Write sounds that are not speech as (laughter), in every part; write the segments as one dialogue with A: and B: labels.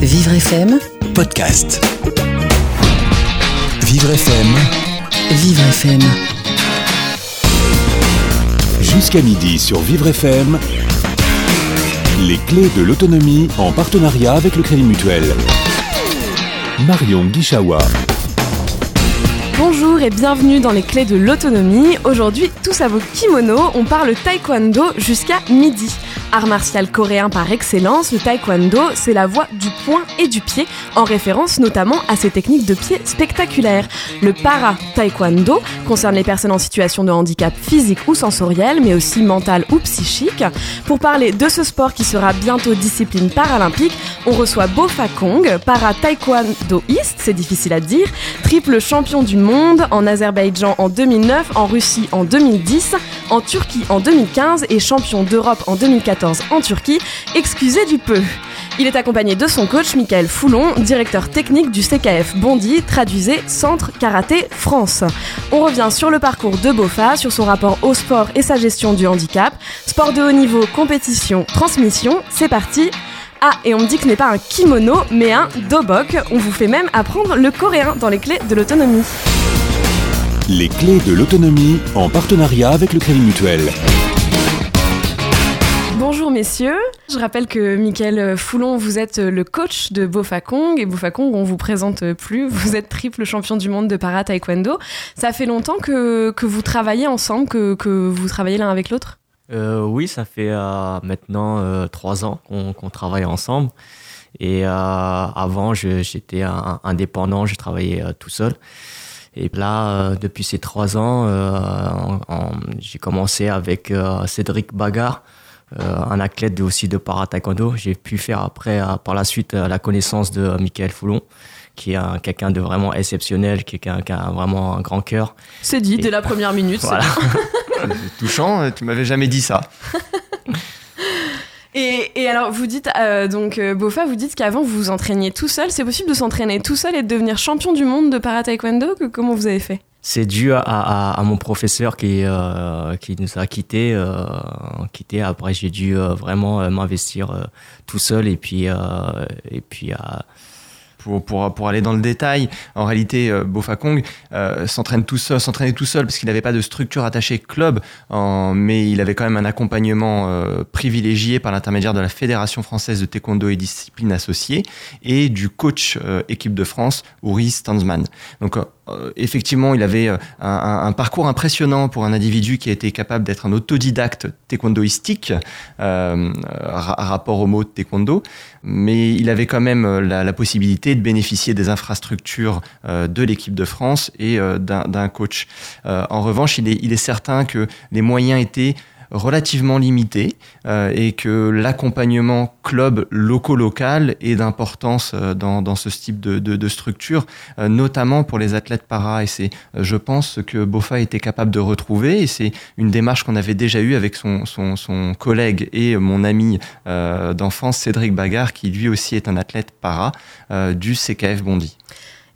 A: Vivre FM,
B: podcast. Vivre FM,
A: Vivre FM.
B: jusqu'à midi sur Vivre FM. Les clés de l'autonomie en partenariat avec le Crédit Mutuel. Marion Guichawa.
C: Bonjour et bienvenue dans les clés de l'autonomie. Aujourd'hui, tous à vos kimonos, on parle taekwondo jusqu'à midi. Art martial coréen par excellence, le taekwondo, c'est la voie du poing et du pied, en référence notamment à ses techniques de pied spectaculaires. Le para taekwondo concerne les personnes en situation de handicap physique ou sensoriel, mais aussi mental ou psychique. Pour parler de ce sport qui sera bientôt discipline paralympique, on reçoit Bofa Kong, para taekwondoïste, c'est difficile à dire, triple champion du monde en Azerbaïdjan en 2009, en Russie en 2010, en Turquie en 2015 et champion d'Europe en 2014 en Turquie. Excusez du peu. Il est accompagné de son coach Michael Foulon, directeur technique du CKF Bondy, traduisez Centre Karaté France. On revient sur le parcours de Bofa, sur son rapport au sport et sa gestion du handicap. Sport de haut niveau, compétition, transmission, c'est parti. Ah, et on me dit que ce n'est pas un kimono, mais un dobok. On vous fait même apprendre le coréen dans les clés de l'autonomie.
B: Les clés de l'autonomie en partenariat avec le Crédit Mutuel.
C: Messieurs, je rappelle que Mickaël Foulon, vous êtes le coach de Bofakong et Bofakong, on vous présente plus, (laughs) vous êtes triple champion du monde de para taekwondo. Ça fait longtemps que, que vous travaillez ensemble, que, que vous travaillez l'un avec l'autre?
D: Euh, oui, ça fait euh, maintenant euh, trois ans qu'on travaille ensemble. Et euh, avant, j'étais indépendant, je travaillais euh, tout seul. Et là, euh, depuis ces trois ans, euh, j'ai commencé avec euh, Cédric Bagar, euh, un athlète de- aussi de para taekwondo. J'ai pu faire après, euh, par la suite, euh, la connaissance de Michael Foulon, qui est un- quelqu'un de vraiment exceptionnel, qui est quelqu'un qui a vraiment un grand cœur.
C: C'est dit,
D: Et-
C: dès la première minute. c'est (laughs)
D: Voilà.
E: C'est touchant, euh, tu m'avais jamais dit ça. (laughs)
C: Et, et alors, vous dites, euh, donc, euh, Bofa, vous dites qu'avant, vous vous entraîniez tout seul. C'est possible de s'entraîner tout seul et de devenir champion du monde de para taekwondo que, Comment vous avez fait?
D: C'est dû à, mon professeur qui, euh, qui nous a quittés. Euh, quittés. Après, j'ai dû euh, vraiment m'investir tout seul et puis, et puis
E: Pour, pour, pour aller dans le détail, en réalité, Bofakong euh, s'entraîne tout seul, s'entraînait tout seul parce qu'il n'avait pas de structure attachée club, mais il avait quand même un accompagnement privilégié par l'intermédiaire de la Fédération française de taekwondo et disciplines associées et du coach équipe de France, Uri Stansman. Donc effectivement, il avait euh, un, parcours impressionnant pour un individu qui a été capable d'être un autodidacte taekwondoïstique euh, ra- rapport au mot taekwondo, mais il avait quand même euh, la, possibilité de bénéficier des infrastructures euh, de l'équipe de France et euh, d'un coach. Euh, en revanche, il est certain que les moyens étaient relativement limités euh, et que l'accompagnement club loco-local est d'importance euh, dans, dans ce type de, de, de structure, euh, notamment pour les athlètes para. Et c'est, euh, je pense, ce que Bofa était capable de retrouver. Et c'est une démarche qu'on avait déjà eue avec son, son, son collègue et mon ami euh, d'enfance, Cédric Bagar, qui lui aussi est un athlète para du CKF Bondy.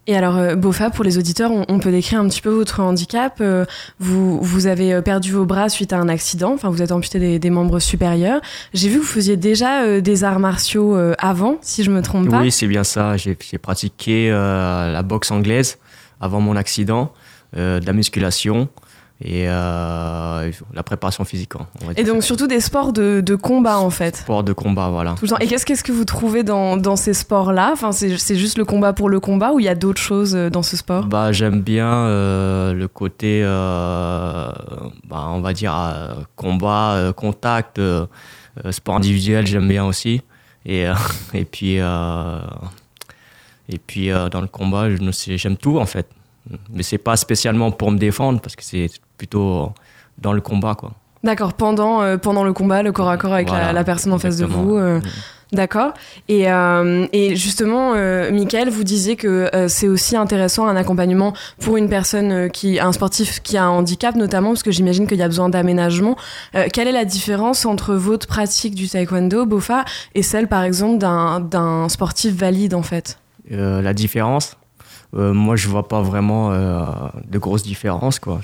C: Et alors, euh, Bofa, pour les auditeurs, on, peut décrire un petit peu votre handicap. Euh, vous, avez euh, perdu vos bras suite à un accident, enfin, vous êtes amputé des, membres supérieurs. J'ai vu que vous faisiez déjà des arts martiaux avant, si je me trompe pas.
D: oui, c'est bien ça. J'ai pratiqué la boxe anglaise avant mon accident, de la musculation et euh, la préparation physique. hein, on va
C: Et donc, surtout des sports de, de combat, en fait.
D: sport de combat, voilà.
C: Tout le temps. Et qu'est-ce qu'est-ce que vous trouvez dans, dans ces sports-là? Enfin, C'est c'est juste le combat pour le combat ou il y a d'autres choses euh, dans ce sport?
D: Bah, j'aime bien euh, le côté, euh, bah, on va dire, combat, contact, sport individuel, j'aime bien aussi. Et, (laughs) et puis, et puis dans le combat, je j'aime tout en fait. Mais c'est pas spécialement pour me défendre, parce que c'est plutôt dans le combat, quoi.
C: D'accord, pendant, euh, pendant le combat, le corps à corps avec la,
D: Voilà,
C: la personne en face de vous. euh,
D: Mm.
C: D'accord. Et, euh, et justement, Michael, vous disiez que c'est aussi intéressant un accompagnement pour une personne qui, un sportif qui a un handicap notamment, parce que j'imagine qu'il y a besoin d'aménagement. Quelle est la différence entre votre pratique du taekwondo, Bofa, et celle, par exemple, d'un sportif valide en fait?
D: La différence, moi je vois pas vraiment euh, de grosses différences quoi.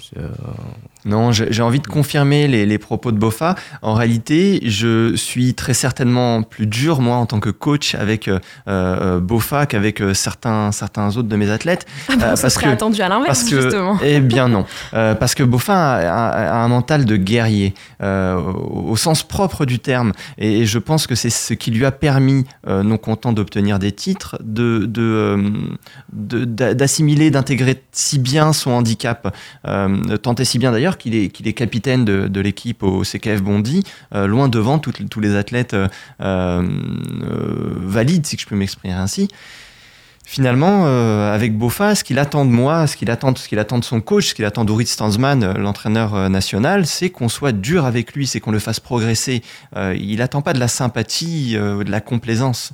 D: Euh,
E: Non, j'ai envie de confirmer les, propos de Bofa. En réalité, je suis très certainement plus dur, moi, en tant que coach avec euh, euh Bofa qu'avec euh, certains, certains autres de mes athlètes.
C: Ah bon, ça serait attendu à l'inverse, justement.
E: Eh bien non. parce que Bofa a, un mental de guerrier, au, sens propre du terme. Et, je pense que c'est ce qui lui a permis, non content d'obtenir des titres, de d'assimiler, d'intégrer si bien son handicap, tant et si bien d'ailleurs qu'il est, capitaine de, l'équipe au CKF Bondy, euh, loin devant tous les athlètes euh, euh, valides, si je peux m'exprimer ainsi finalement, avec Bofa, ce qu'il attend de moi, ce qu'il attend, ce qu'il attend de son coach, ce qu'il attend d'Urit Stansman, l'entraîneur national, c'est qu'on soit dur avec lui, c'est qu'on le fasse progresser. il n'attend pas de la sympathie, de la complaisance.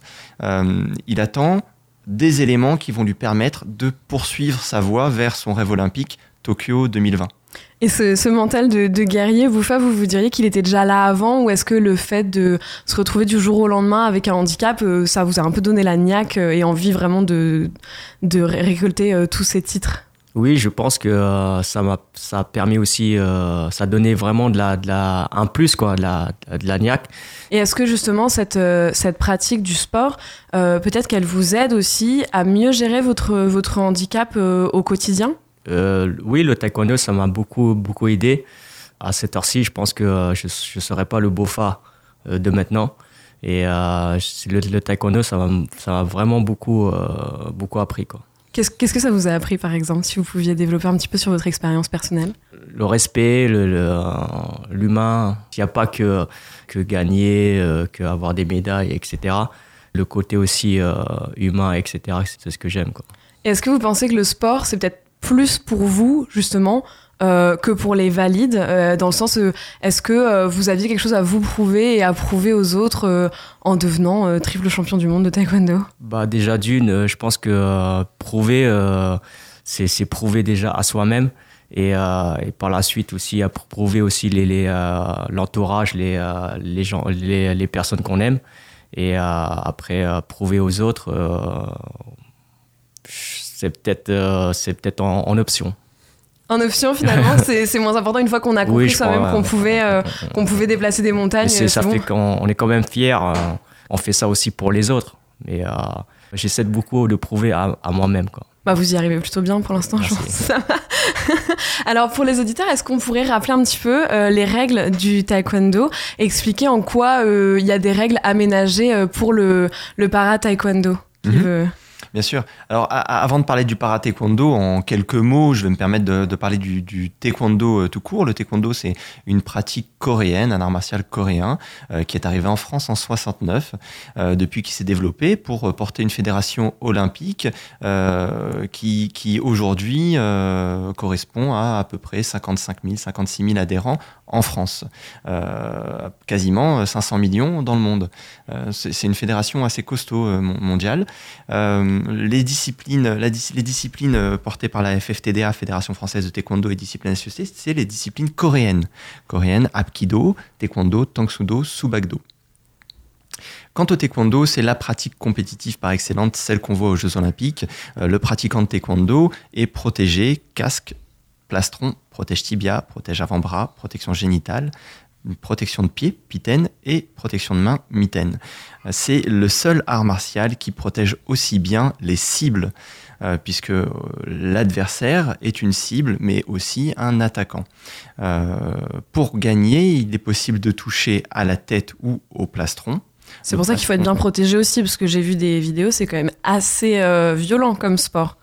E: il attend des éléments qui vont lui permettre de poursuivre sa voie vers son rêve olympique, Tokyo 2020.
C: Et ce, mental de, guerrier, vous, vous vous diriez qu'il était déjà là avant ou est-ce que le fait de se retrouver du jour au lendemain avec un handicap, euh, ça vous a un peu donné la niaque euh, et envie vraiment de, de récolter euh, tous ces titres?
D: Oui, je pense que ça m'a ça a permis aussi ça a donné vraiment de la, de la un plus quoi, de la de la niaque.
C: Et est-ce que justement cette cette pratique du sport peut-être qu'elle vous aide aussi à mieux gérer votre votre handicap au quotidien?
D: Euh, oui, le taekwondo, ça m'a beaucoup, beaucoup aidé. À cette heure-ci, je pense que euh, je ne serais pas le bofa euh, de maintenant. Et le, taekwondo, ça m'a vraiment beaucoup, beaucoup appris.
C: Qu'est-ce que ça vous a appris, par exemple, si vous pouviez développer un petit peu sur votre expérience personnelle?
D: Le respect, l'humain. Il n'y a pas que, que gagner, que avoir des médailles, etc. Le côté aussi humain, etc. C'est ce que j'aime.
C: Est-ce que vous pensez que le sport, c'est peut-être plus pour vous, justement, euh, que pour les valides, euh, dans le sens, euh, est-ce que vous aviez quelque chose à vous prouver et à prouver aux autres en devenant triple champion du monde de taekwondo?
D: Bah déjà d'une, je pense que prouver, c'est prouver déjà à soi-même et, par la suite aussi à prouver aussi l'entourage, les, les, gens, les, les personnes qu'on aime et après prouver aux autres c'est peut-être euh, c'est peut-être en, option.
C: En option, finalement, (laughs) c'est moins important une fois qu'on a compris soi-même qu'on pouvait, euh, (laughs) qu'on pouvait déplacer des montagnes.
D: ça fait qu'on est quand même fier. Euh, on fait ça aussi pour les autres. Mais j'essaie beaucoup de prouver à, moi-même.
C: Bah, vous y arrivez plutôt bien pour l'instant, je pense. (laughs) Alors pour les auditeurs, est-ce qu'on pourrait rappeler un petit peu les règles du taekwondo, expliquer en quoi il y a des règles aménagées pour le, le para taekwondo
E: mhm. Bien sûr. Alors, avant de parler du para-taekwondo, en quelques mots, je vais me permettre de, parler du, taekwondo euh, tout court. Le taekwondo, c'est une pratique coréenne, un art martial coréen, euh, qui est arrivé en France en 69, euh, depuis qu'il s'est développé pour porter une fédération olympique qui, qui aujourd'hui correspond à à peu près 55 000, 56 000 adhérents en France, quasiment 500 millions dans le monde. C'est une fédération assez costaud mondiale. Les disciplines, disciplines portées par la FFTDA, Fédération française de taekwondo et disciplines associées, c'est les disciplines coréennes. Coréennes, Apkido, Taekwondo, Tangsudo, Subakdo. Quant au taekwondo, c'est la pratique compétitive par excellence, celle qu'on voit aux Jeux Olympiques. le pratiquant de taekwondo est protégé, casque, plastron, protège tibia, protège avant-bras, protection génitale, protection de pied, pitaine, et protection de main, mitaine. C'est le seul art martial qui protège aussi bien les cibles, euh, puisque euh, l'adversaire est une cible, mais aussi un attaquant. Euh, pour gagner, il est possible de toucher à la tête ou au plastron.
C: C'est pour ça qu'il faut être bien protégé aussi, parce que j'ai vu des vidéos, c'est quand même assez violent comme sport.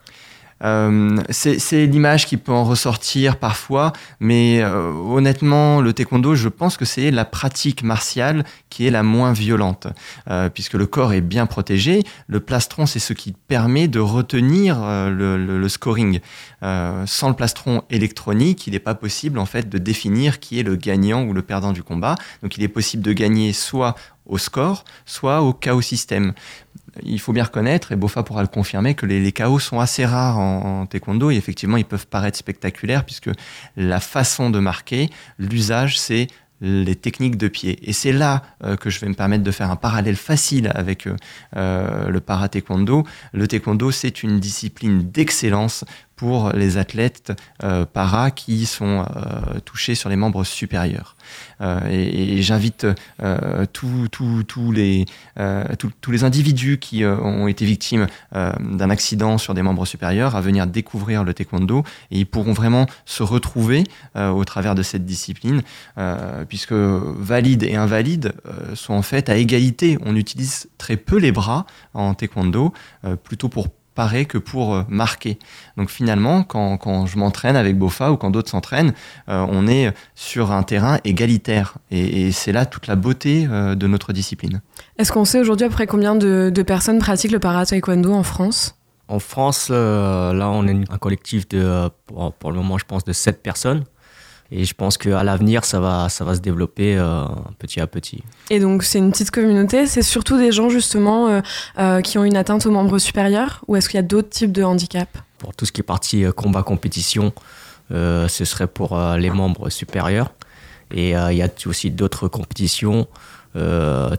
E: Euh, c'est l'image qui peut en ressortir parfois, mais euh, honnêtement, le taekwondo, je pense que c'est la pratique martiale qui est la moins violente, euh, puisque le corps est bien protégé. Le plastron, c'est ce qui permet de retenir le, scoring. sans le plastron électronique, il n'est pas possible en fait de définir qui est le gagnant ou le perdant du combat. Donc, il est possible de gagner soit au score, soit au chaos système il faut bien reconnaître, et Bofa pourra le confirmer, que les, chaos sont assez rares en, taekwondo et effectivement ils peuvent paraître spectaculaires puisque la façon de marquer, l'usage, c'est les techniques de pied. Et c'est là euh, que je vais me permettre de faire un parallèle facile avec euh, euh, le para-taekwondo. Le taekwondo, c'est une discipline d'excellence pour les athlètes para qui sont touchés sur les membres supérieurs. et, j'invite tous les, tous les individus qui ont été victimes d'un accident sur des membres supérieurs à venir découvrir le taekwondo et ils pourront vraiment se retrouver au travers de cette discipline puisque valide et invalide sont en fait à égalité. On utilise très peu les bras en taekwondo, euh, plutôt pour parer que pour euh, marquer. Donc finalement, quand, je m'entraîne avec Bofa ou quand d'autres s'entraînent, euh, on est sur un terrain égalitaire. Et, c'est là toute la beauté de notre discipline.
C: Est-ce qu'on sait aujourd'hui après combien de, personnes pratiquent le para-taekwondo en France?
D: En France, là, on est un collectif de, pour, pour, le moment, je pense, de 7 personnes. Et je pense qu'à l'avenir, ça va, ça va se développer euh, petit à petit.
C: Et donc, c'est une petite communauté. C'est surtout des gens, justement, euh, euh, qui ont une atteinte aux membres supérieurs Ou est-ce qu'il y a d'autres types de handicaps?
D: Pour tout ce qui est partie combat-compétition, ce serait pour les membres supérieurs. Et il y a aussi d'autres compétitions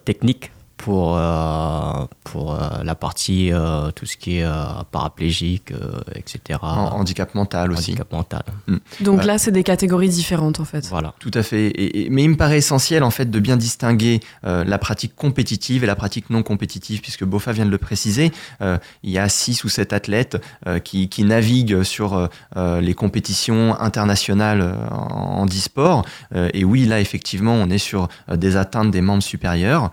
D: techniques pour, euh, pour euh, la partie, euh, tout ce qui est paraplégique, etc.
E: handicap mental aussi.
D: Handicap mental.
C: Hmm. Donc là, c'est des catégories différentes en fait.
E: Voilà. Tout à fait. Et, mais il me paraît essentiel en fait de bien distinguer la pratique compétitive et la pratique non compétitive, puisque Bofa vient de le préciser. il y a six ou sept athlètes qui, qui, naviguent sur les compétitions internationales en, e-sport. et oui, là, effectivement, on est sur des atteintes des membres supérieurs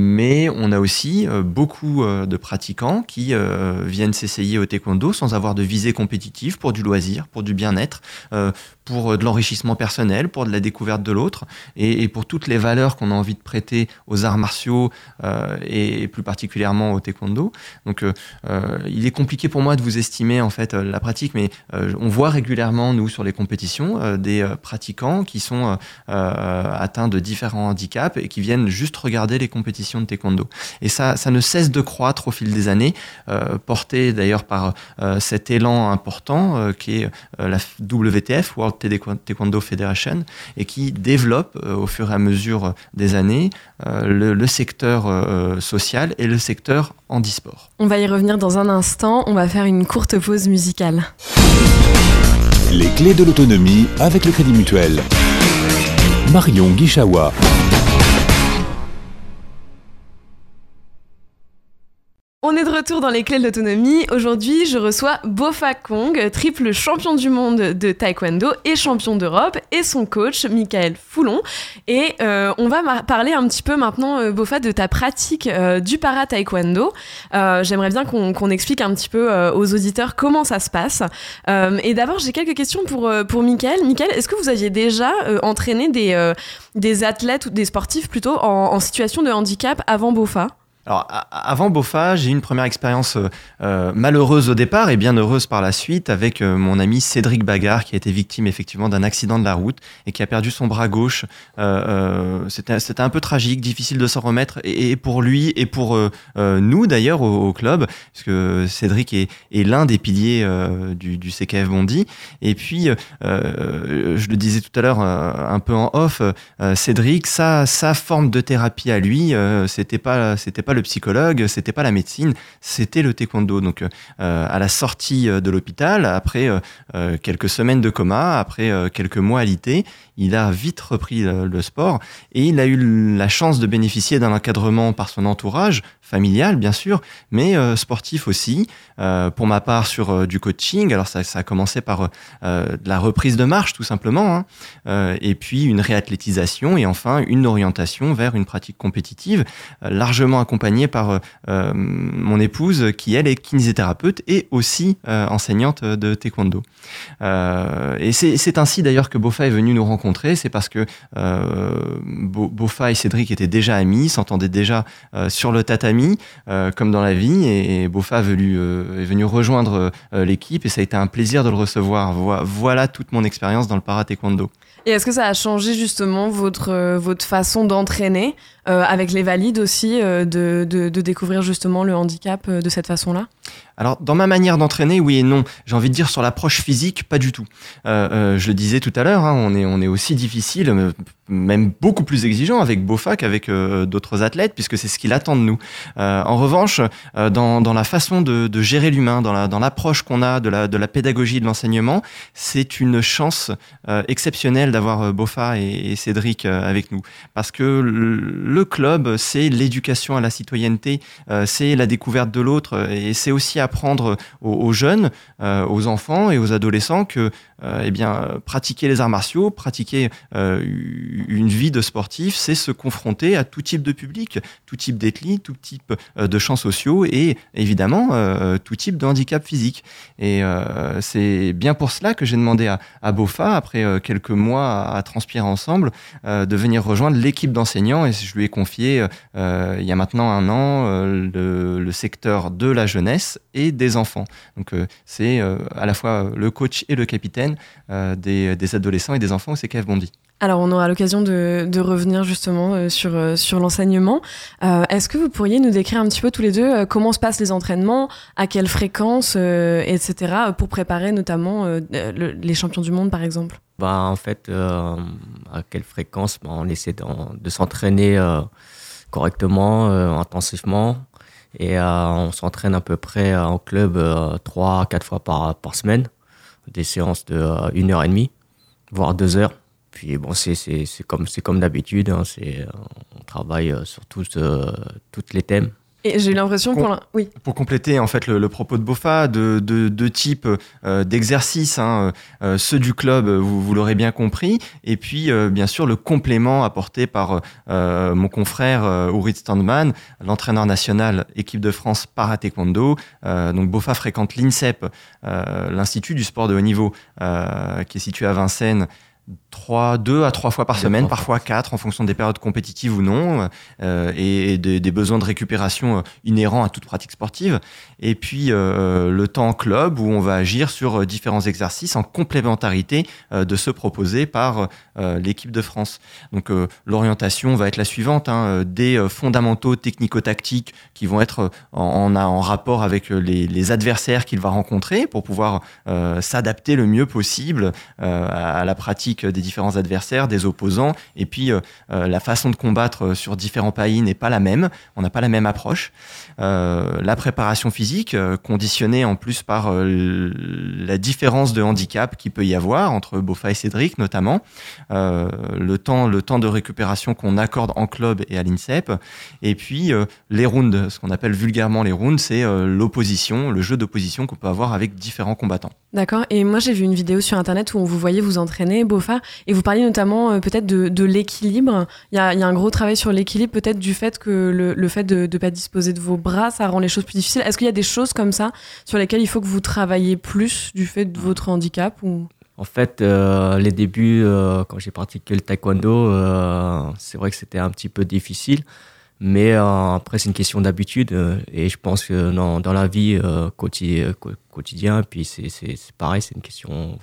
E: mais on a aussi euh, beaucoup euh, de pratiquants qui euh, viennent s'essayer au taekwondo sans avoir de visée compétitive pour du loisir, pour du bien-être, pour de l'enrichissement personnel, pour de la découverte de l'autre et, pour toutes les valeurs qu'on a envie de prêter aux arts martiaux et, plus particulièrement au taekwondo. Donc il est compliqué pour moi de vous estimer en fait la pratique, mais on voit régulièrement nous sur les compétitions des pratiquants qui sont atteints de différents handicaps et qui viennent juste regarder les compétitions de taekwondo. Et ça, ça ne cesse de croître au fil des années, euh, porté d'ailleurs par euh, cet élan important euh, qui est la WTF, World Taekwondo Federation, et qui développe au fur et à mesure des années le, secteur social et le secteur handisport.
C: On va y revenir dans un instant, on va faire une courte pause musicale.
B: Les clés de l'autonomie avec le Crédit Mutuel. Marion Guichawa.
C: On est de retour dans les clés de l'autonomie. Aujourd'hui, je reçois Bofa Kong, triple champion du monde de taekwondo et champion d'Europe, et son coach, Michael Foulon. Et euh, on va parler un petit peu maintenant, euh, Bofa, de ta pratique euh, du para-taekwondo. J'aimerais bien qu'on explique un petit peu aux auditeurs comment ça se passe. et d'abord, j'ai quelques questions pour, pour Michael. Michael, est-ce que vous aviez déjà entraîné des, des athlètes ou des sportifs plutôt en situation de handicap avant Bofa?
E: Alors, avant Bofa, j'ai eu une première expérience euh, euh, malheureuse au départ et bien heureuse par la suite avec euh, mon ami Cédric Bagard qui a été victime effectivement d'un accident de la route et qui a perdu son bras gauche. C'était un peu tragique, difficile de s'en remettre et, pour lui et pour nous d'ailleurs au, club, parce que Cédric est, l'un des piliers du, du, CKF Bondy. Et puis, je le disais tout à l'heure un peu en off, Cédric, sa, forme de thérapie à lui, c'était pas, pas le psychologue, c'était pas la médecine, c'était le taekwondo. Donc, euh, à la sortie euh, de l'hôpital, après euh, quelques semaines de coma, après quelques mois alité, il a vite repris le, sport et il a eu la chance de bénéficier d'un encadrement par son entourage, familial bien sûr, mais sportif aussi. pour ma part, sur du coaching, alors ça, a commencé par de la reprise de marche tout simplement, hein, et puis une réathlétisation et enfin une orientation vers une pratique compétitive, largement accompagnée accompagné par euh, euh, mon épouse qui, elle, est kinésithérapeute et aussi euh, enseignante de taekwondo. et c'est ainsi d'ailleurs que Bofa est venu nous rencontrer. C'est parce que Bofa et Cédric étaient déjà amis, s'entendaient déjà sur le tatami, comme dans la vie. Et, Bofa est venu, est venu rejoindre l'équipe et ça a été un plaisir de le recevoir. Voilà toute mon expérience dans le para-taekwondo.
C: Et est-ce que ça a changé justement votre, votre façon d'entraîner euh, avec les valides aussi, euh, de, de, découvrir justement le handicap euh, de cette façon-là?
E: Alors, dans ma manière d'entraîner, oui et non. J'ai envie de dire sur l'approche physique, pas du tout. je le disais tout à l'heure, hein, on, est, on est aussi difficile, même beaucoup plus exigeant avec Bofa qu'avec euh, d'autres athlètes, puisque c'est ce qu'il attend de nous. Euh, en revanche, euh, dans, la façon de, gérer l'humain, dans, la, dans l'approche qu'on a de la, de la pédagogie de l'enseignement, c'est une chance exceptionnelle d'avoir Bofa et, Cédric avec nous. Parce que le, club, c'est l'éducation à la citoyenneté, c'est la découverte de l'autre, et c'est aussi apprendre aux, aux jeunes, aux enfants et aux adolescents que eh bien, pratiquer les arts martiaux, pratiquer une vie de sportif, c'est se confronter à tout type de public, tout type d'ethnie, tout type euh, de champs sociaux et évidemment euh, tout type de handicap physique. Et euh, c'est bien pour cela que j'ai demandé à, Bofa, après quelques mois à, transpirer ensemble, de venir rejoindre l'équipe d'enseignants et je lui ai confié il y a maintenant un an le, secteur de la jeunesse et des enfants. Donc c'est à la fois le coach et le capitaine des, des adolescents et des enfants au CKF Bondy.
C: Alors, on aura l'occasion de, revenir justement euh, sur, euh, sur l'enseignement. Euh, est-ce que vous pourriez nous décrire un petit peu tous les deux comment se passent les entraînements, à quelle fréquence, etc., pour préparer notamment les champions du monde, par exemple?
D: Bah, En fait, à quelle fréquence? Bah, On essaie de, s'entraîner correctement, intensivement. Et on s'entraîne à peu près en club trois, quatre fois par, par semaine. Des séances de une heure et demie, voire deux heures puis bon, c'est comme, comme d'habitude, hein, on travaille euh, sur tous, euh, toutes les thèmes.
C: Et j'ai eu l'impression pour,
E: oui. pour compléter en fait le, propos de Bofa, de deux de types euh, d'exercices, hein, ceux du club, vous, vous l'aurez bien compris, et puis bien sûr le complément apporté par mon confrère Ourit Standman, l'entraîneur national équipe de France para taekwondo. donc Bofa fréquente l'INSEP, l'institut du sport de haut niveau, qui est situé à Vincennes trois, deux à trois fois par semaine, parfois quatre en fonction des périodes compétitives ou non, euh, et, des, besoins de récupération euh, inhérents à toute pratique sportive. Et puis euh, le temps en club où on va agir sur différents exercices en complémentarité de ceux proposés par l'équipe de France. Donc l'orientation va être la suivante, hein, des fondamentaux technico-tactiques qui vont être en, en rapport avec les, les adversaires qu'il va rencontrer pour pouvoir s'adapter le mieux possible à la pratique des différents adversaires, des opposants, et puis euh, euh, la façon de combattre euh, sur différents pays n'est pas la même, on n'a pas la même approche. la préparation physique, conditionnée en plus par la différence de handicap qu'il peut y avoir entre Bofa et Cédric notamment, le, temps, le temps de récupération qu'on accorde en club et à l'INSEP, et puis les rounds, ce qu'on appelle vulgairement les rounds, c'est l'opposition, le jeu d'opposition qu'on peut avoir avec différents combattants.
C: D'accord, et moi j'ai vu une vidéo sur internet où on vous voyait vous entraîner, Bofa, et vous parliez notamment euh, peut-être de, l'équilibre. Il y a, un gros travail sur l'équilibre, peut-être du fait que le, fait de ne pas disposer de vos bras, ça rend les choses plus difficiles. Est-ce qu'il y a des choses comme ça sur lesquelles il faut que vous travaillez plus du fait de votre handicap.
D: En fait, euh, les débuts, euh, quand j'ai pratiqué le taekwondo, c'est vrai que c'était un petit peu difficile. Mais après, c'est une question d'habitude. et je pense que dans, la vie quotidienne, puis c'est pareil, c'est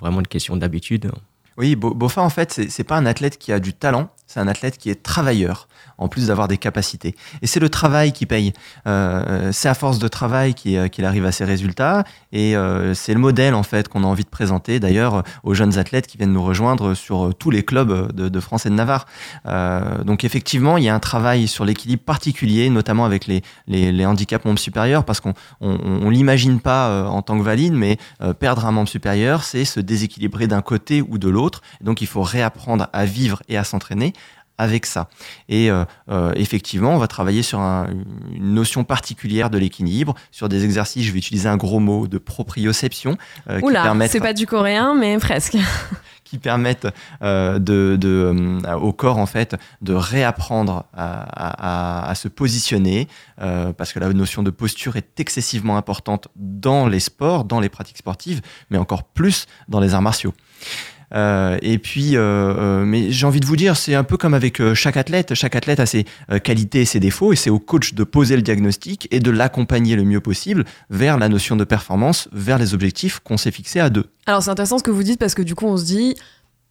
D: vraiment une question d'habitude.
E: Oui, Bofa, en fait, c'est pas un athlète qui a du talent, c'est un athlète qui est travailleur, en plus d'avoir des capacités. Et c'est le travail qui paye. Euh, c'est à force de travail qu'il arrive à ses résultats. Et euh, c'est le modèle, en fait, qu'on a envie de présenter, d'ailleurs, aux jeunes athlètes qui viennent nous rejoindre sur tous les clubs de, France et de Navarre. Euh, donc, effectivement, il y a un travail sur l'équilibre particulier, notamment avec les, handicaps membres supérieurs, parce qu'on on, l'imagine pas en tant que valide, mais perdre un membre supérieur, c'est se déséquilibrer d'un côté ou de l'autre donc il faut réapprendre à vivre et à s'entraîner avec ça. Et euh, euh, effectivement, on va travailler sur une notion particulière de l'équilibre, sur des exercices, je vais utiliser un gros mot, de proprioception.
C: Euh, Oula, c'est pas du coréen, mais presque. (laughs)
E: qui permettent de, au corps en fait de réapprendre à, se positionner parce que la notion de posture est excessivement importante dans les sports, dans les pratiques sportives, mais encore plus dans les arts martiaux. Euh, et puis, euh, euh, mais j'ai envie de vous dire, c'est un peu comme avec chaque athlète. Chaque athlète a ses qualités et ses défauts, et c'est au coach de poser le diagnostic et de l'accompagner le mieux possible vers la notion de performance, vers les objectifs qu'on s'est fixés à deux.
C: Alors c'est intéressant ce que vous dites parce que du coup on se dit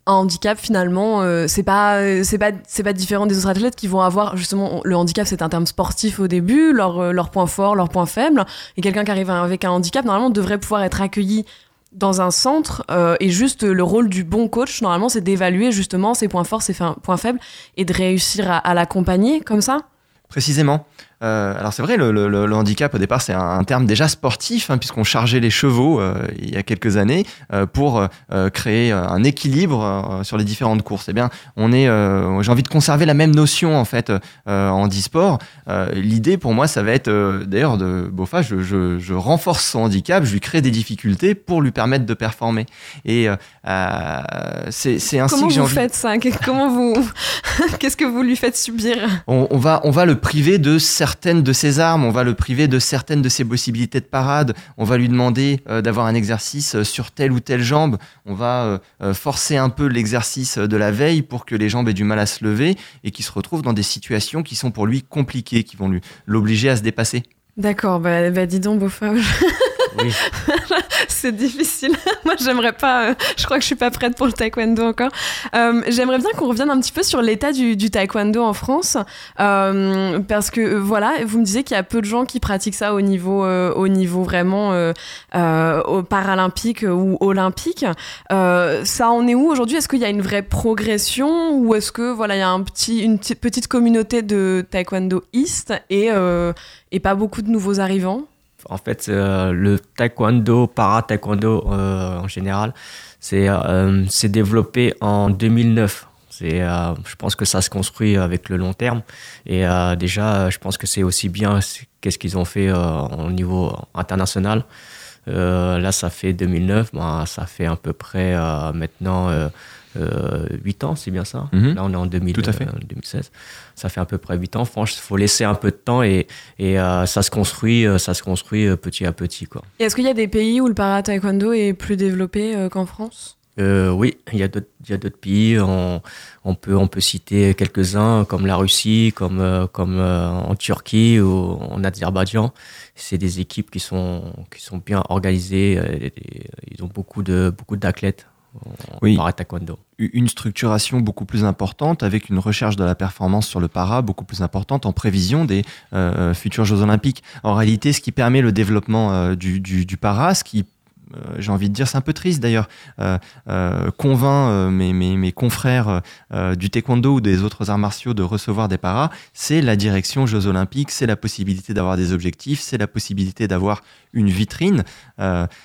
C: un handicap finalement c'est pas c'est pas c'est pas différent des autres athlètes qui vont avoir justement le handicap c'est un terme sportif au début leur leur point fort leur point faible et quelqu'un qui arrive avec un handicap normalement devrait pouvoir être accueilli dans un centre et juste le rôle du bon coach, normalement, c'est d'évaluer justement ses points forts, ses points faibles et de réussir à l'accompagner comme ça?
E: Précisément. Euh, alors c'est vrai, le, handicap au départ c'est un, terme déjà sportif hein, puisqu'on chargeait les chevaux euh, il y a quelques années euh, pour créer un équilibre sur les différentes courses. Eh bien, on est, j'ai envie de conserver la même notion en fait en e-sport. L'idée pour moi, ça va être d'ailleurs de Bofa, je, je, renforce son handicap, je lui crée des difficultés pour lui permettre de performer. Et c'est ainsi
C: Comment
E: que j'ai
C: vous faites ça? Comment vous (laughs) Qu'est-ce que vous lui faites subir?
E: On, on, va on va le priver de certains certaines de ses armes, on va le priver de certaines de ses possibilités de parade, on va lui demander euh, d'avoir un exercice euh, sur telle ou telle jambe, on va euh, forcer un peu l'exercice de la veille pour que les jambes aient du mal à se lever et qu'il se retrouve dans des situations qui sont pour lui compliquées, qui vont l'obliger à se dépasser.
C: D'accord, bah, bah dis donc, Beaufort. (laughs) (laughs) C'est difficile. (laughs) Moi, j'aimerais pas. Euh, je crois que je suis pas prête pour le taekwondo encore. Euh, j'aimerais bien qu'on revienne un petit peu sur l'état du, taekwondo en France, euh, parce que voilà, vous me disiez qu'il y a peu de gens qui pratiquent ça au niveau, au niveau vraiment paralympique ou olympique. ça en est où aujourd'hui? Est-ce qu'il y a une vraie progression ou est-ce que voilà, il y a un petit, une petite communauté de taekwondo East et et pas beaucoup de nouveaux arrivants?
D: En fait, euh, le taekwondo, para-taekwondo euh, en général, c'est euh, développé en 2009. je pense que ça se construit avec le long terme. Et déjà, je pense que c'est aussi bien qu'est-ce qu'ils ont fait au niveau international. là, ça fait 2009, bah, ça fait à peu près maintenant 8 ans, c'est bien ça?
E: Mhm.
D: Là, on est en 2000,
E: Tout à fait.
D: 2016 ça fait à peu près 8 ans. Franchement, il faut laisser un peu de temps et, et euh, ça se construit, euh, ça se construit euh, petit à petit. Quoi.
C: est-ce qu'il y a des pays où le para-taekwondo est plus développé qu'en France?
D: Oui, il y a d'autres pays. On, on, peut, on peut citer quelques-uns comme la Russie, comme, comme en Turquie ou en Azerbaïdjan. C'est des équipes qui sont, qui sont bien organisées. Ils ont beaucoup de beaucoup
E: oui. Une structuration beaucoup plus importante avec une recherche de la performance sur le para beaucoup plus importante en prévision des euh, futurs Jeux Olympiques. En réalité, ce qui permet le développement euh, du, du, du, para, ce qui j'ai envie de dire, c'est un peu triste d'ailleurs, euh, euh, convainc mes, confrères du taekwondo ou des autres arts martiaux de recevoir des paras, c'est la direction Jeux Olympiques, c'est la possibilité d'avoir des objectifs, c'est la possibilité d'avoir une vitrine,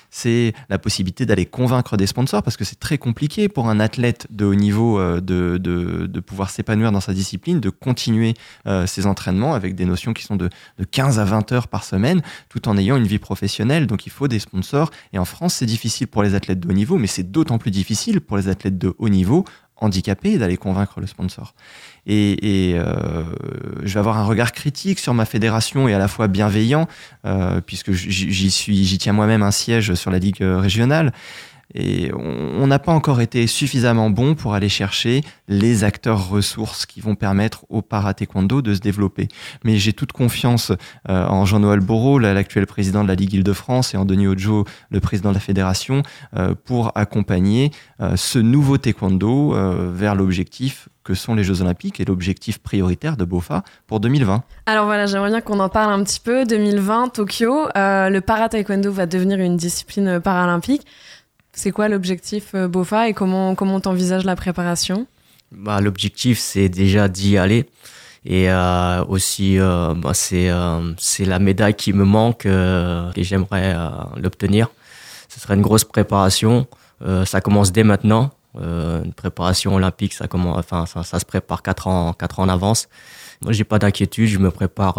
E: c'est la possibilité d'aller convaincre des sponsors parce que c'est très compliqué pour un athlète de haut niveau de, pouvoir s'épanouir dans sa discipline, de continuer ses entraînements avec des notions qui sont de, de 15 à 20 heures par semaine tout en ayant une vie professionnelle. Donc il faut des sponsors et en France, c'est difficile pour les athlètes de haut niveau, mais c'est d'autant plus difficile pour les athlètes de haut niveau handicapés d'aller convaincre le sponsor. Et, euh, je vais avoir un regard critique sur ma fédération et à la fois bienveillant, euh, puisque j'y j'y tiens moi-même un siège sur la ligue régionale. Et on n'a pas encore été suffisamment bon pour aller chercher les acteurs ressources qui vont permettre au para-taekwondo de se développer. Mais j'ai toute confiance euh, en Jean-Noël Borot, l'actuel président de la Ligue Île-de-France, et en Denis Ojo, le président de la fédération, euh, pour accompagner euh, ce nouveau taekwondo vers l'objectif que sont les Jeux Olympiques et l'objectif prioritaire de BOFA pour 2020.
C: Alors voilà, j'aimerais bien qu'on en parle un petit peu. 2020, Tokyo, le para-taekwondo va devenir une discipline paralympique. C'est quoi l'objectif euh, BOFA et comment comment t'envisages la préparation?
D: Bah, L'objectif, c'est déjà d'y aller. Et euh, aussi, euh, bah, c'est la médaille qui me manque et j'aimerais l'obtenir. Ce serait une grosse préparation. ça commence dès maintenant. une préparation olympique, ça, commence, enfin, ça, ça, se prépare 4 ans, 4 ans en avance. Moi, j'ai pas d'inquiétude, je me prépare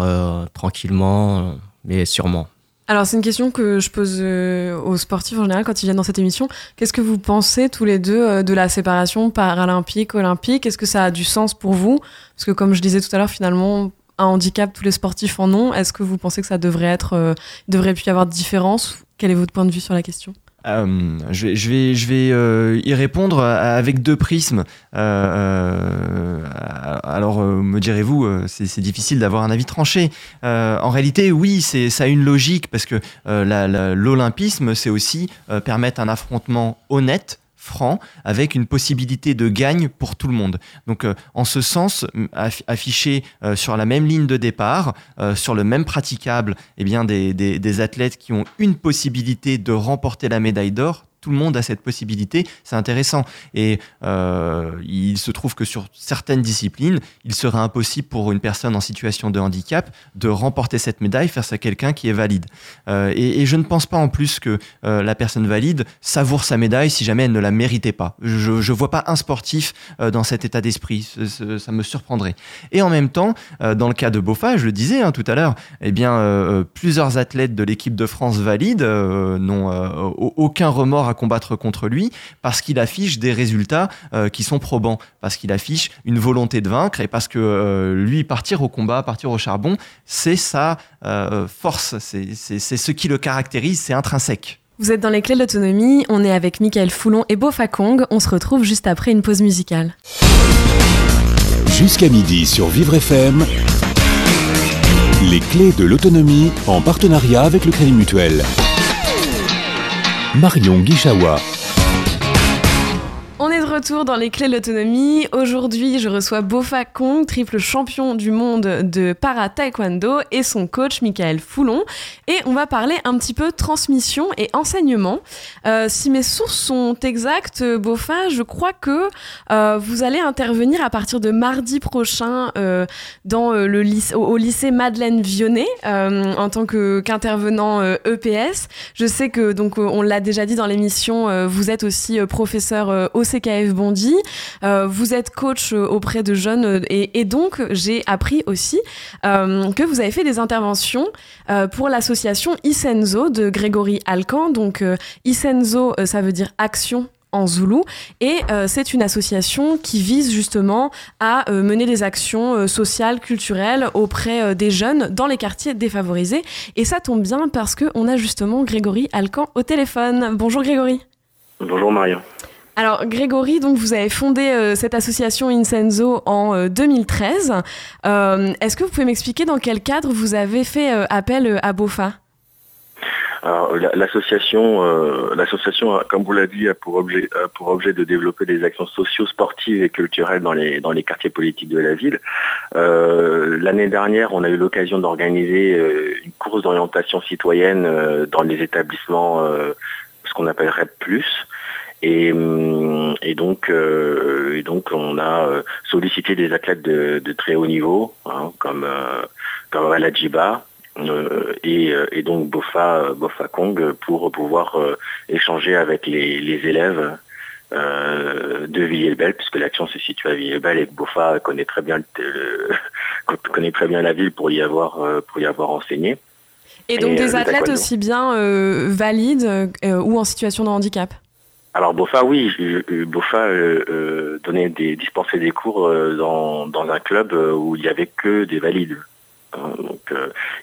D: tranquillement, mais sûrement.
C: Alors c'est une question que je pose euh, aux sportifs en général quand ils viennent dans cette émission. Qu'est-ce que vous pensez tous les deux euh, de la séparation paralympique-olympique Est-ce que ça a du sens pour vous? Parce que comme je disais tout à l'heure, finalement, un handicap, tous les sportifs en ont. Est-ce que vous pensez que ça devrait être, euh, devrait y avoir de différence? Quel est votre point de vue sur la question?
E: Euh, je vais, je vais, je vais euh, y répondre avec deux prismes. Euh, alors, me direz-vous, c'est difficile d'avoir un avis tranché. en réalité, oui, ça a une logique parce que l'olympisme, c'est aussi permettre un affrontement honnête franc avec une possibilité de gagne pour tout le monde. Donc euh, en ce sens, afficher euh, sur la même ligne de départ, euh, sur le même praticable, eh bien des, des, athlètes qui ont une possibilité de remporter la médaille d'or, tout le monde a cette possibilité, c'est intéressant. Et il se trouve que sur certaines disciplines, il serait impossible pour une personne en situation de handicap de remporter cette médaille face à quelqu'un qui est valide. Et, et, je ne pense pas en plus que la personne valide savoure sa médaille si jamais elle ne la méritait pas. Je ne vois pas un sportif dans cet état d'esprit, ça me surprendrait. Et en même temps, dans le cas de Bofa, je le disais hein, tout à l'heure, eh bien, plusieurs athlètes de l'équipe de France valide n'ont aucun remords à combattre contre lui parce qu'il affiche des résultats qui sont probants, parce qu'il affiche une volonté de vaincre et parce que lui, partir au combat, partir au charbon, c'est sa force, c'est ce qui le caractérise, c'est intrinsèque.
C: Vous êtes dans les clés de l'autonomie, on est avec Michael Foulon et Bofa Kong, on se retrouve juste après une pause musicale.
B: Jusqu'à midi sur Vivre FM, les clés de l'autonomie en partenariat avec le Crédit Mutuel. Marion Guichawa.
C: Retour dans les clés de l'autonomie. Aujourd'hui, je reçois Bofa Kong, triple champion du monde de para taekwondo et son coach Michael Foulon. Et on va parler un petit peu transmission et enseignement. Euh, si mes sources sont exactes, Bofa, je crois que euh, vous allez intervenir à partir de mardi prochain euh, dans le lycée, au, lycée Madeleine Vionnet en tant qu'intervenant EPS. Je sais que donc on l'a déjà dit dans l'émission, vous êtes aussi professeur au CKF Euh, vous êtes coach euh, auprès de jeunes euh, et, donc j'ai appris aussi que vous avez fait des interventions pour l'association Isenzo de Grégory Alcan. Donc Isenzo, ça veut dire action en zoulou. Et c'est une association qui vise justement à mener des actions sociales, culturelles auprès des jeunes dans les quartiers défavorisés. Et ça tombe bien parce qu'on a justement Grégory Alcan au téléphone. Bonjour Grégory.
F: Bonjour Marion.
C: Alors Grégory, donc vous avez fondé euh, cette association Insenso en 2013. Euh, euh, est-ce que vous pouvez m'expliquer dans quel cadre vous avez fait appel à BOFA
F: l'association, l'association, comme vous l'avez dit, a pour objet, de développer des actions socio sportives et culturelles dans les, dans les quartiers politiques de la ville. l'année dernière, on a eu l'occasion d'organiser une course d'orientation citoyenne dans les établissements, ce qu'on appelle REP+. Hum, et, donc, euh, donc, on a euh, sollicité des athlètes de, très haut niveau, hein, comme, euh, comme et, donc Bofa, Bofa Kong pour pouvoir échanger avec les, élèves de Villiers-le-Bel, puisque l'action se situe à Villiers-le-Bel et que Bofa connaît très bien, (laughs) connaît très bien la ville pour y avoir, pour y avoir enseigné.
C: Et donc des athlètes aussi bien valides ou en situation de handicap?
F: Alors Bofa, oui, Bofa euh, euh, donnait des, dispensait des cours euh, dans, un club où il n'y avait que des valides. Hein, donc,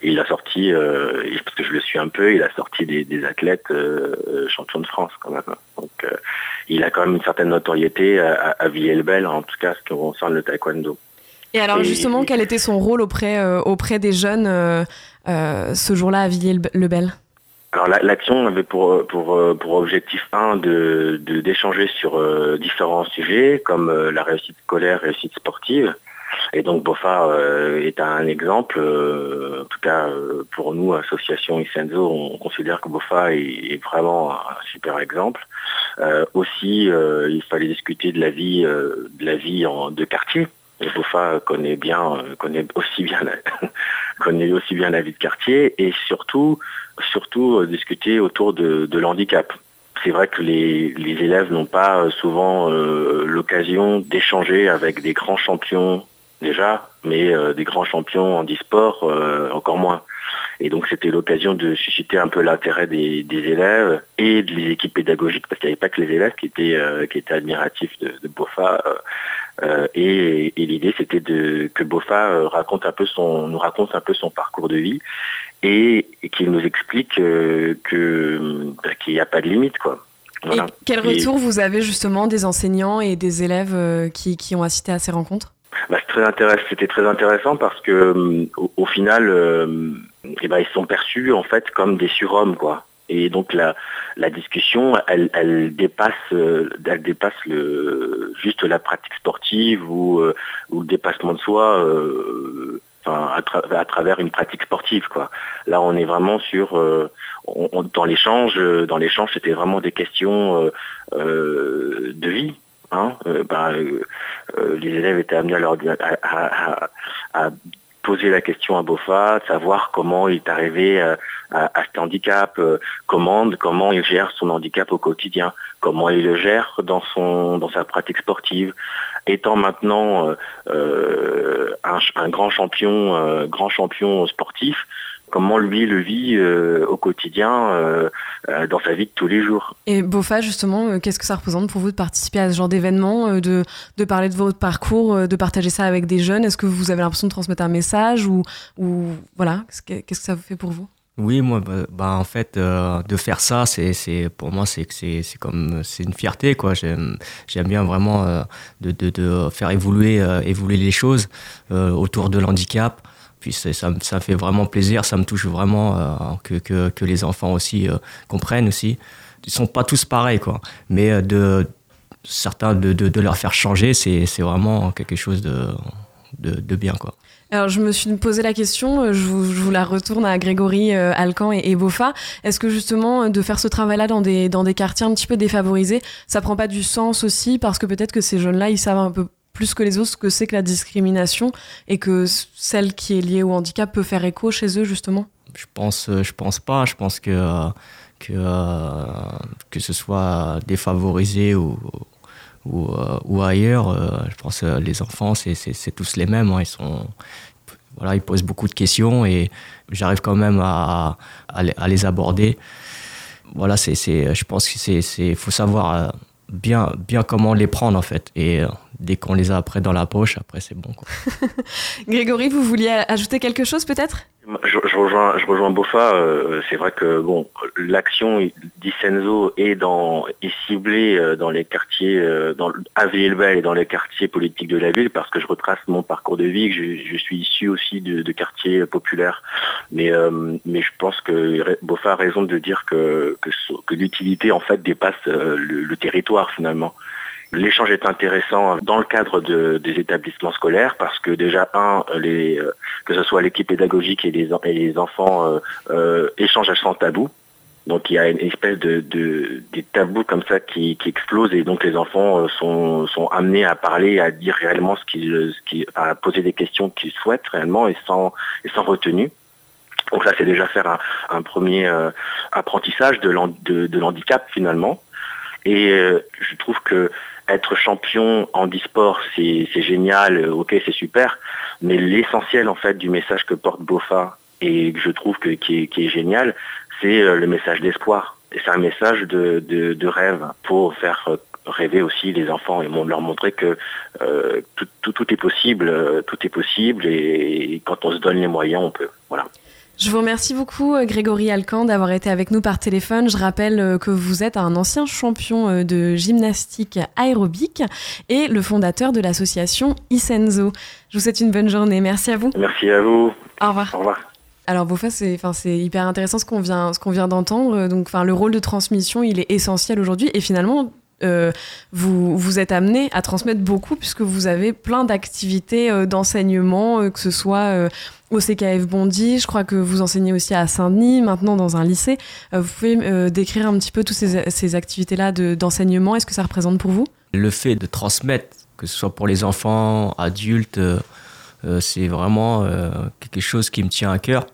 F: il a sorti, parce que je le suis un peu, il a sorti des, athlètes champions de France quand même. Donc, il a quand même une certaine notoriété à, à Villers-le-Bel, en tout cas ce qui concerne le taekwondo.
C: Et alors justement, quel était son rôle auprès, auprès des jeunes ce jour-là à Villers-le-Bel
F: alors l'action avait pour, pour, pour objectif 1 de, d'échanger sur euh, différents sujets comme euh, la réussite scolaire, réussite sportive. Et donc BOFA euh, est un exemple, en tout cas pour nous, association Isenzo, on considère que BOFA est, vraiment un super exemple. aussi, il fallait discuter de la vie, de la vie en, de quartier. Et BOFA (laughs) connaît aussi bien la vie de quartier et surtout euh, discuter autour de, l'handicap. C'est vrai que les, élèves n'ont pas euh, souvent euh, l'occasion d'échanger avec des grands champions déjà, mais des grands champions en e-sport encore moins. Et donc c'était l'occasion de susciter un peu l'intérêt des, élèves et des équipes pédagogiques, parce qu'il n'y avait pas que les élèves qui étaient, qui étaient admiratifs de, BOFA. et, l'idée c'était que BOFA raconte un peu son, nous raconte un peu son parcours de vie et, qu'il nous explique euh, bah, qu'il n'y a pas de limite. Quoi.
C: Et quel retour vous avez justement des enseignants et des élèves euh, qui, ont assisté à ces rencontres?
F: Bah, C'était très, intéressant parce que euh, au, final, eh ben, ils sont perçus en fait comme des surhommes. Quoi. Et donc la, discussion, elle, dépasse, elle dépasse le, juste la pratique sportive ou, ou le dépassement de soi à, travers une pratique sportive. Quoi. Là, on est vraiment sur dans l'échange. Dans l'échange, c'était vraiment des questions de vie. Hein. Bah, les élèves étaient amenés à, poser la question à Bofa, savoir comment il est arrivé à, à, cet handicap, euh, comment, comment il gère son handicap au quotidien, comment il le gère dans, son, dans sa pratique sportive. Étant maintenant euh, euh, un, un, grand champion, grand champion sportif, comment lui le vit euh, au quotidien euh, euh, dans sa vie de tous les jours.
C: Et Bofa, justement, qu'est-ce que ça représente pour vous de participer à ce genre d'événement, de, de, parler de votre parcours, de partager ça avec des jeunes? Est-ce que vous avez l'impression de transmettre un message ou, ou voilà, qu'est-ce que ça vous fait pour vous?
D: Oui, moi, bah, bah en fait, de faire ça, c'est, c'est pour moi, c'est c'est, c'est comme, c'est une fierté, quoi. J'aime, j'aime bien vraiment de, de, de, faire évoluer, évoluer les choses autour de l'handicap. Puis ça, fait vraiment plaisir, ça me touche vraiment euh, que, les enfants aussi euh, comprennent aussi. Ils sont pas tous pareils, quoi. Mais euh, de certains de, leur faire changer, c'est vraiment quelque chose de, bien, quoi.
C: Alors je me suis posé la question, je vous, je vous la retourne à Grégory Alcan et, et Bofa. Est-ce que justement de faire ce travail-là dans des, dans des quartiers un petit peu défavorisés, ça prend pas du sens aussi parce que peut-être que ces jeunes-là, ils savent un peu plus que les autres ce que c'est que la discrimination et que celle qui est liée au handicap peut faire écho chez eux justement?
D: Je pense, euh, je pense pas. Je pense que que euh, que ce soit défavorisé ou ou, euh, ailleurs, je pense que les enfants c'est tous les mêmes. Hein. Ils sont voilà, ils posent beaucoup de questions et j'arrive quand même à, à, à, les aborder. Voilà, c'est, je pense que c'est, faut savoir bien, bien comment les prendre en fait. Et euh, dès qu'on les a après dans la poche, après c'est bon. Quoi. (laughs)
C: Grégory, vous vouliez ajouter quelque chose peut-être?
F: Je, rejoins, je rejoins Bofa. Euh, c'est vrai que bon, l'action d'Isenzo est est ciblée euh, dans les quartiers, euh, dans à Villebel et dans les quartiers politiques de la ville, parce que je retrace mon parcours de vie, que je, suis issu aussi de, quartiers populaires. Mais mais je pense que Bofa a raison de dire que que, l'utilité en fait dépasse le territoire finalement. L'échange est intéressant dans le cadre de, des établissements scolaires parce que déjà un, euh, que ce soit l'équipe pédagogique et les, enfants euh, euh, échangent sans tabou. Donc il y a une espèce de, de des tabous comme ça qui, qui explosent et donc les enfants sont, amenés à parler, à dire réellement ce qu'ils, à poser des questions qu'ils souhaitent réellement et sans, et sans retenue. Donc là c'est déjà faire un, premier apprentissage de l'handicap finalement. Et je trouve que être champion en e-sport, c'est génial, euh, ok, c'est super, mais l'essentiel en fait du message que porte Bofa et que je trouve que, qui, est, génial, c'est euh, le message d'espoir. C'est un message de, de, rêve pour faire euh, rêver aussi les enfants et leur montrer que tout, tout, tout, est possible, tout est possible et, et quand on se donne les moyens, on peut. Voilà.
C: Je vous remercie beaucoup, euh, Grégory Alcan, d'avoir été avec nous par téléphone. Je rappelle euh, que vous êtes un ancien champion euh, de gymnastique aérobique et le fondateur de l'association Isenzo. Je vous souhaite une bonne journée. Merci à vous.
F: Merci à vous.
C: Au revoir.
F: Au revoir.
C: Alors Bofa, c'est enfin c'est hyper intéressant ce qu'on vient ce qu'on vient d'entendre. Donc enfin le rôle de transmission, il est essentiel aujourd'hui et finalement euh, vous, vous êtes amené à transmettre beaucoup puisque vous avez plein d'activités euh, d'enseignement, euh, que ce soit au CKF Bondy, je crois que vous enseignez aussi à Saint-Denis, maintenant dans un lycée. vous pouvez décrire un petit peu toutes ces, activités-là d'enseignement. Est-ce que ça représente pour vous?
D: Le fait de transmettre, que ce soit pour les enfants, adultes, c'est vraiment quelque chose qui me tient à cœur.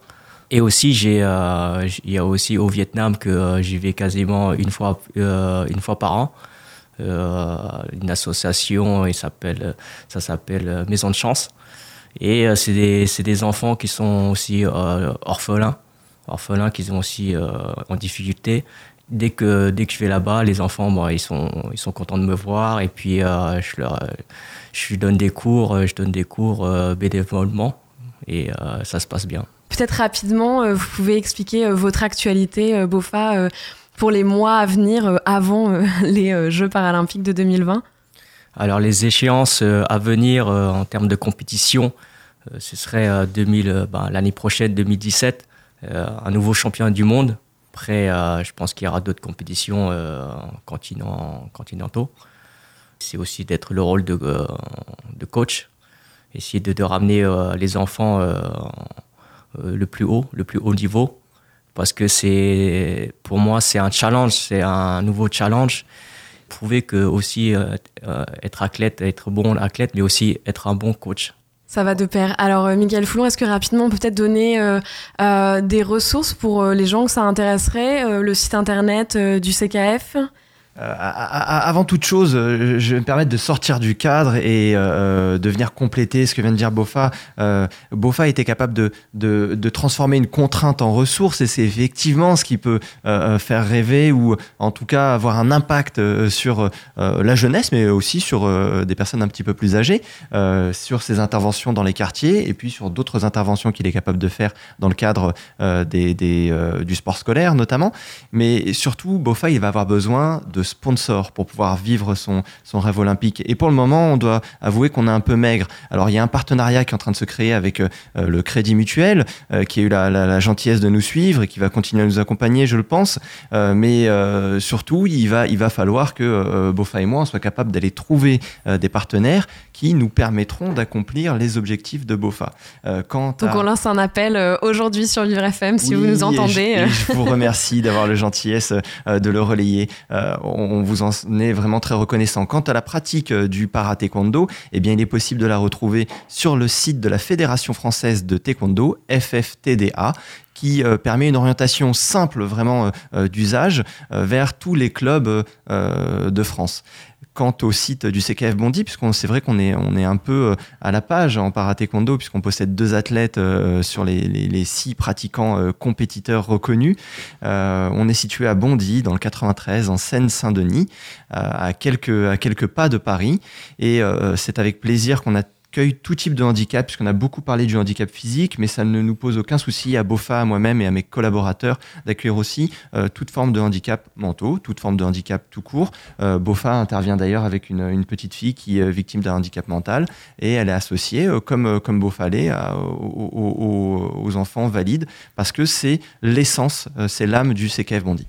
D: Et aussi, il y a aussi au Vietnam que j'y vais quasiment une fois, une fois par an. Euh, une association, ça s'appelle Maison de Chance. Et euh, c'est des, des, enfants qui sont aussi euh, orphelins, orphelins qui sont aussi en difficulté. Dès que dès que je vais là-bas, les enfants, bon, ils sont ils sont contents de me voir. Et puis je leur je donne des cours, je donne des cours bénévolement. Et ça se passe bien.
C: Peut-être rapidement, vous pouvez expliquer votre actualité, Bofa pour les mois à venir euh, avant euh, (laughs) les euh, Jeux paralympiques de 2020
D: Alors les échéances à venir en termes de compétition, ce serait 2000, ben, l'année prochaine, 2017, un nouveau champion du monde. Après, je pense qu'il y aura d'autres compétitions continent, continentaux. C'est aussi d'être le rôle de, coach essayer de, de ramener les enfants le plus haut, le plus haut niveau. Parce que c'est, pour moi, c'est un challenge, c'est un nouveau challenge prouver que aussi être athlète, être bon athlète, mais aussi être un bon coach.
C: Ça va de pair. Alors, euh, Miguel Foulon, est-ce que rapidement peut-être donner euh, euh, des ressources pour les gens que ça intéresserait, le site internet du CKF
E: avant toute chose, euh, je vais me permettre de sortir du cadre et euh, de venir compléter ce que vient de dire Bofa. Bofa était capable de, transformer une contrainte en ressource et c'est effectivement ce qui peut faire rêver ou en tout cas avoir un impact sur la jeunesse, mais aussi sur des personnes un petit peu plus âgées, sur ses interventions dans les quartiers et puis sur d'autres interventions qu'il est capable de faire dans le cadre du sport scolaire notamment. Mais surtout, Bofa, il va avoir besoin de sponsor pour pouvoir vivre son, son rêve olympique. Et pour le moment, on doit avouer qu'on est un peu maigre. Alors, il y a un partenariat qui est en train de se créer avec euh, le Crédit Mutuel, euh, qui a eu la, la, gentillesse de nous suivre et qui va continuer à nous accompagner, je le pense. Euh, mais surtout, il va, il va falloir que Bofa et moi, on soit capables d'aller trouver des partenaires qui nous permettront d'accomplir les objectifs de BOFA.
C: Euh, Donc on lance un appel euh, aujourd'hui sur Vivre FM si vous nous entendez.
E: Je, vous remercie (laughs) d'avoir le gentillesse euh, de le relayer. on vous en est vraiment très reconnaissant. Quant à la pratique du para-taekwondo, eh bien il est possible de la retrouver sur le site de la Fédération française de taekwondo, FFTDA, qui permet une orientation simple vraiment d'usage vers tous les clubs de France quant au site du CKF Bondy, puisqu'on c'est vrai qu'on est, on est un peu euh, à la page en para-taekwondo, puisqu'on possède deux athlètes euh, sur les, six pratiquants euh, compétiteurs reconnus. on est situé à Bondy, dans le 93, en Seine-Saint-Denis, à, quelques, à quelques pas de Paris. Et c'est avec plaisir qu'on a tout type de handicap, puisqu'on a beaucoup parlé du handicap physique, mais ça ne nous pose aucun souci à BOFA, à moi-même et à mes collaborateurs d'accueillir aussi euh, toute forme de handicap mentaux, toute forme de handicap tout court. Euh, BOFA intervient d'ailleurs avec une, petite fille qui est victime d'un handicap mental et elle est associée, euh, comme, comme BOFA l'est, aux, enfants valides, parce que c'est l'essence, c'est l'âme du CKF Bondi.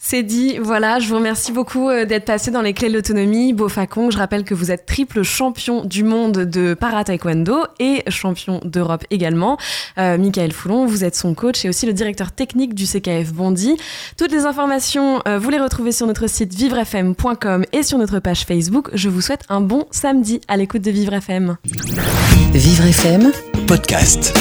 C: C'est dit, voilà, je vous remercie beaucoup euh, d'être passé dans les clés de l'autonomie. Beau je rappelle que vous êtes triple champion du monde de para-taekwondo et champion d'Europe également. Euh, Michael Foulon, vous êtes son coach et aussi le directeur technique du CKF Bondy. Toutes les informations, euh, vous les retrouvez sur notre site vivrefm.com et sur notre page Facebook. Je vous souhaite un bon samedi à l'écoute de Vivre FM.
A: Vivre FM, podcast.